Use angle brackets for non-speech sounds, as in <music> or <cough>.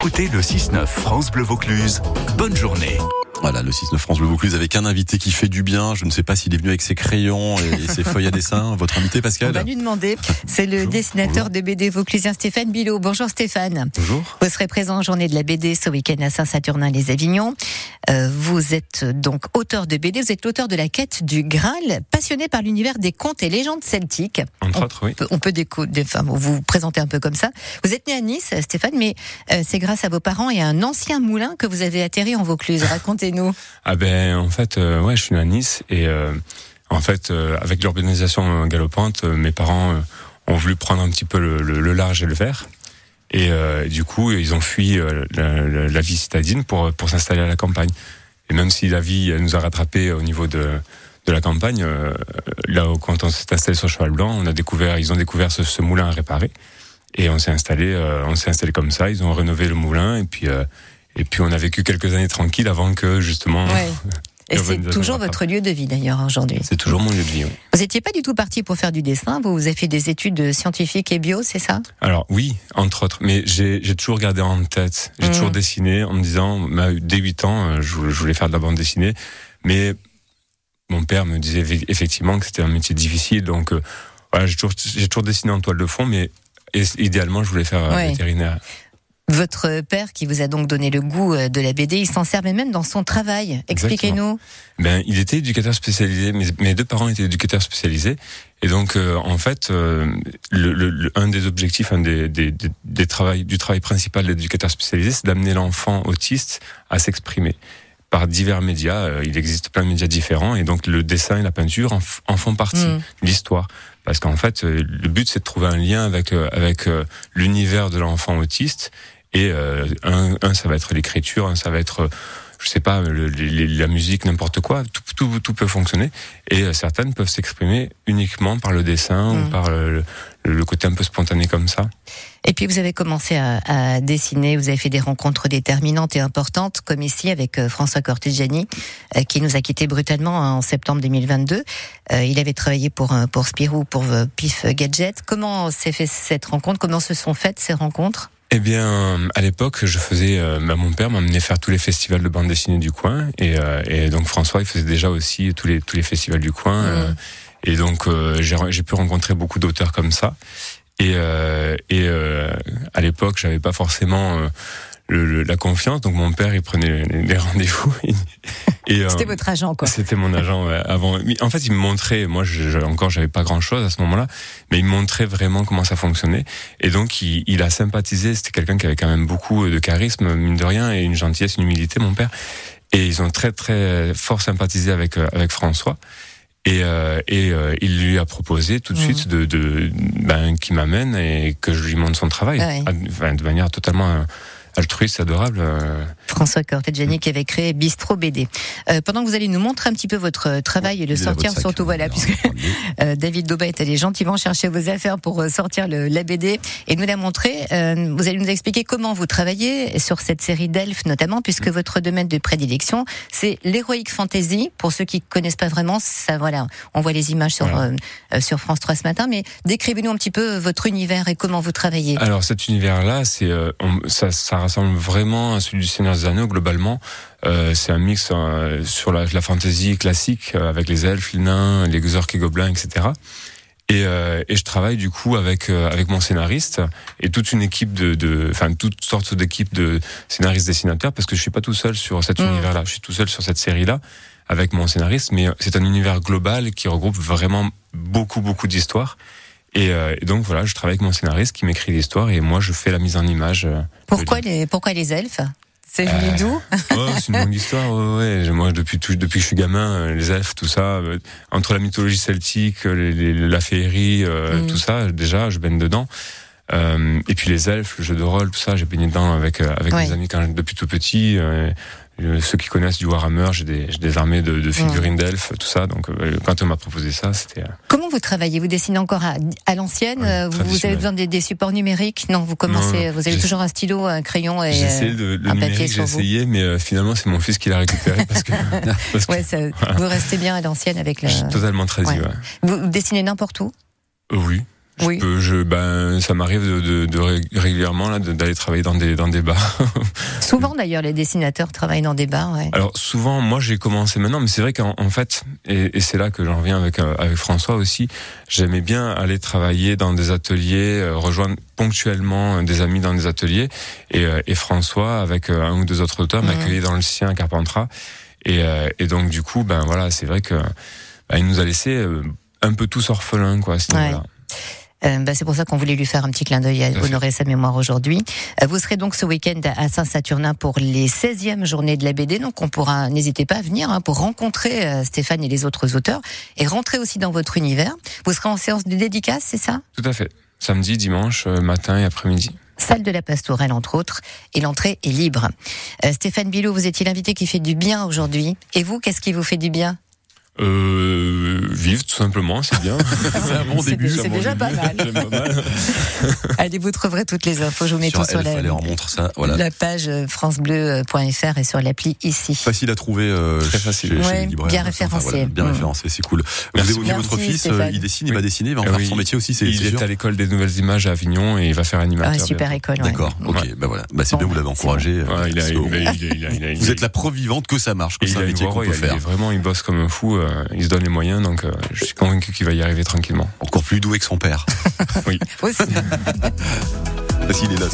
Écoutez le 6-9 France Bleu Vaucluse. Bonne journée. Voilà, le 6 9 France Bleu Vaucluse avec un invité qui fait du bien. Je ne sais pas s'il est venu avec ses crayons et ses feuilles à dessin. <laughs> Votre invité, Pascal On va lui demander. C'est le Bonjour. dessinateur Bonjour. de BD vauclusien Stéphane Bilot. Bonjour Stéphane. Bonjour. Vous serez présent en journée de la BD ce week-end à Saint-Saturnin-les-Avignons. Euh, vous êtes donc auteur de BD, vous êtes l'auteur de la quête du Graal, passionné par l'univers des contes et légendes celtiques. Entre On autres, oui. peut- On peut déco- des- enfin, vous vous présenter un peu comme ça. Vous êtes né à Nice, Stéphane, mais euh, c'est grâce à vos parents et à un ancien moulin que vous avez atterri en Vaucluse. Racontez-nous. Ah ben, en fait, euh, ouais, je suis à Nice et euh, en fait, euh, avec l'urbanisation galopante, mes parents ont voulu prendre un petit peu le, large et le vert. Et du coup, ils ont fui la, vie citadine pour pour s'installer à la campagne. Et même si la vie nous a rattrapés au niveau de de la campagne, là où, quand on s'est installé sur Cheval Blanc, on a découvert, ils ont découvert ce, ce moulin à réparer. Et on s'est installé, on s'est installé comme ça. Ils ont rénové le moulin et puis et puis on a vécu quelques années tranquilles avant que justement. Ouais. Et c'est toujours votre lieu de vie d'ailleurs aujourd'hui. C'est toujours mon lieu de vie. oui. Vous n'étiez pas du tout parti pour faire du dessin, vous, vous avez fait des études scientifiques et bio, c'est ça? Alors oui, entre autres, mais j'ai toujours gardé en tête, j'ai Mhm. toujours dessiné en me disant, bah, dès 8 ans, euh, je, voulais- faire de la bande dessinée, mais mon père me disait eff- effectivement que c'était un métier difficile, donc euh, voilà, j'ai toujours, dessiné en toile de fond, mais et- idéalement, je voulais faire euh, vétérinaire. Votre père, qui vous a donc donné le goût euh, de la BD, il s'en servait même dans son travail. Expliquez-nous. Ben, il était éducateur spécialisé. Mes, mes deux parents étaient éducateurs spécialisés. Et donc, euh, en fait, euh, le, le- le- un des objectifs, un des, des, des, des travail, du travail principal de l'éducateur spécialisé, c'est d'amener l'enfant autiste à s'exprimer par divers médias. Euh, il existe plein de médias différents, et donc le dessin et la peinture en, font partie. Mm. L'histoire, parce qu'en fait, euh, le but c'est de trouver un lien avec avec l'univers de l'enfant autiste. Et euh, un, un, ça va être l'écriture, un, ça va être euh, je sais pas, le- la musique, n'importe quoi, tout, tout, tout peut fonctionner. Et euh, certaines peuvent s'exprimer uniquement par le dessin ou par euh, le, le côté un peu spontané comme ça. Et puis vous avez commencé à, à dessiner, vous avez fait des rencontres déterminantes et importantes, comme ici avec François Cortegiani, euh, qui nous a quittés brutalement en septembre 2022. Euh, il avait travaillé pour, pour Spirou, pour Pif Gadget. Comment s'est fait cette rencontre? Comment se sont faites ces rencontres? Eh bien, à l'époque, je faisais, euh, bah, mon père m'amenait faire tous les festivals de bande dessinée du coin, et, euh, et donc François, il faisait déjà aussi tous les tous les festivals du coin, euh, et donc euh, j'ai j'ai pu rencontrer beaucoup d'auteurs comme ça. Et, euh, et euh, à l'époque, j'avais pas forcément euh, le, le- la confiance, donc mon père, il prenait les, les rendez-vous. <laughs> et, euh, C'était votre agent, quoi. c'était mon agent ouais, avant. En fait, il me montrait. Moi, je, je- encore, j'avais pas grand chose à ce moment-là, mais il me montrait vraiment comment ça fonctionnait. Et donc, il, il a sympathisé. C'était quelqu'un qui avait quand même beaucoup de charisme, mine de rien, et une gentillesse, une humilité, mon père. Et ils ont très très fort sympathisé avec euh, avec François. Et, euh, et euh, il lui a proposé tout de Mhm. suite de, de ben, qu'il m'amène et que je lui montre son travail, Ah. Ad- enfin, de manière totalement euh, altruiste, adorable. euh. François Cortegiani qui avait créé Bistro BD. Euh, pendant que vous allez nous montrer un petit peu votre euh, travail et le sortir surtout, voilà, puisque <laughs> Euh, David Dauba est allé gentiment chercher vos affaires pour sortir le, la BD et nous la montrer. Euh, vous allez nous expliquer comment vous travaillez sur cette série d'elfes notamment, puisque votre domaine de prédilection, c'est l'héroïque fantasy. Pour ceux qui connaissent pas vraiment, ça voilà, on voit les images sur Voilà. sur France 3 ce matin, mais décrivez-nous un petit peu votre univers et comment vous travaillez. Alors cet univers-là, c'est ça ressemble vraiment à celui du Seigneur des Anneaux globalement. Euh, c'est un mix euh, sur la, la fantasy classique euh, avec les elfes, les nains, les orques et gobelins, etc. Et, et je travaille du coup avec avec mon scénariste et toute une équipe de, de enfin toutes sortes d'équipes de scénaristes dessinateurs parce que je suis pas tout seul sur cet Mm. univers-là. Je suis tout seul sur cette série-là avec mon scénariste, mais c'est un univers global qui regroupe vraiment beaucoup beaucoup d'histoires. Et, euh, et donc voilà, je travaille avec mon scénariste qui m'écrit l'histoire et moi je fais la mise en image. euh, Pourquoi les pourquoi les elfes? C'est venu Euh, d'où? <laughs> Oh, c'est une longue histoire. Ouais, ouais. Moi, depuis tout, depuis que je suis gamin, euh, les elfes, tout ça, entre la mythologie celtique, les- les- la féerie, Mm. tout ça, déjà, je baigne dedans. Euh, et puis les elfes, le jeu de rôle, tout ça, j'ai baigné dedans avec euh, avec Ouais. mes amis quand depuis tout petit. euh, ceux qui connaissent du Warhammer, j'ai des, j'ai des armées de, de figurines d'elfes, tout ça. Donc, euh, quand on m'a proposé ça, c'était. euh, Comment vous travaillez? Vous dessinez encore à, à l'ancienne? Ouais, Vous, vous avez besoin des, des supports numériques? Non, vous commencez. Non, vous avez j'ai- toujours un stylo, un crayon et. J'ai essayé de, le un papier sur j'ai vous. essayé, mais euh, finalement, c'est mon fils qui l'a récupéré parce que, <laughs> parce que Ouais, ça- vous restez bien à l'ancienne avec le. je suis totalement tradit. Vous, dessinez n'importe où? Oui. Je Oui. peux- je, ben, ça m'arrive de, de, de ré- régulièrement là d'aller travailler dans des dans des bars. <laughs> Souvent d'ailleurs, les dessinateurs travaillent dans des bars. Ouais. Alors souvent, moi j'ai commencé maintenant, mais c'est vrai qu'en en fait, et, et c'est là que j'en reviens avec euh, avec François aussi. J'aimais bien aller travailler dans des ateliers, euh, rejoindre ponctuellement euh, des amis dans des ateliers, et, euh, et François avec euh, un ou deux autres auteurs Mhm. m'accueillait dans le sien à Carpentras, et, euh, et donc du coup, ben voilà, c'est vrai que ben, il nous a laissé un peu tous orphelins quoi à ce Ouais. Euh, bah, c'est pour ça qu'on voulait lui faire un petit clin d'œil fait. honorer sa mémoire aujourd'hui. Euh, vous serez donc ce week-end à Saint-Saturnin pour les 16e journées de la BD. Donc on pourra, n'hésitez pas à venir hein, pour rencontrer euh, Stéphane et les autres auteurs et rentrer aussi dans votre univers. Vous serez en séance de dédicace, c'est ça? Tout à fait. Samedi, dimanche, euh, matin et après-midi. Salle de la Pastourelle, entre autres, et l'entrée est libre. Euh, Stéphane Bilot, vous étiez l'invité qui fait du bien aujourd'hui. Et vous, qu'est-ce qui vous fait du bien? Euh, vivre tout simplement, c'est bien. <laughs> C'est un bon C'est début. déjà- bon déjà début. pas mal. J'aime pas mal. <laughs> Allez, vous trouverez toutes les infos. Je vous mets Sur tout sur la, fallait en montre ça. Voilà. la page euh, francebleu.fr et sur l'appli ici. Facile à trouver. euh, Très facile. chez Ouais, bien Enfin, référencé. voilà, bien Mm. référencé, c'est cool. Merci. Vous évoquez Merci, votre fils, euh, Stéphane. il dessine, il va dessiner, il va en Ah faire oui, son métier aussi, c'est Il c'est est à l'école des nouvelles images à Avignon et il va faire animateur. Ah, super bientôt. école. D'accord, ok, bah voilà. Bah c'est bien, vous l'avez c'est encouragé. Vous êtes la preuve vivante que ça marche, que c'est un métier qu'on peut faire. vraiment, il bosse comme un fou. il se donne les moyens, donc je suis convaincu qu'il va y arriver tranquillement. Encore plus doué que son père. <laughs> Aussi. Parce qu'il est là.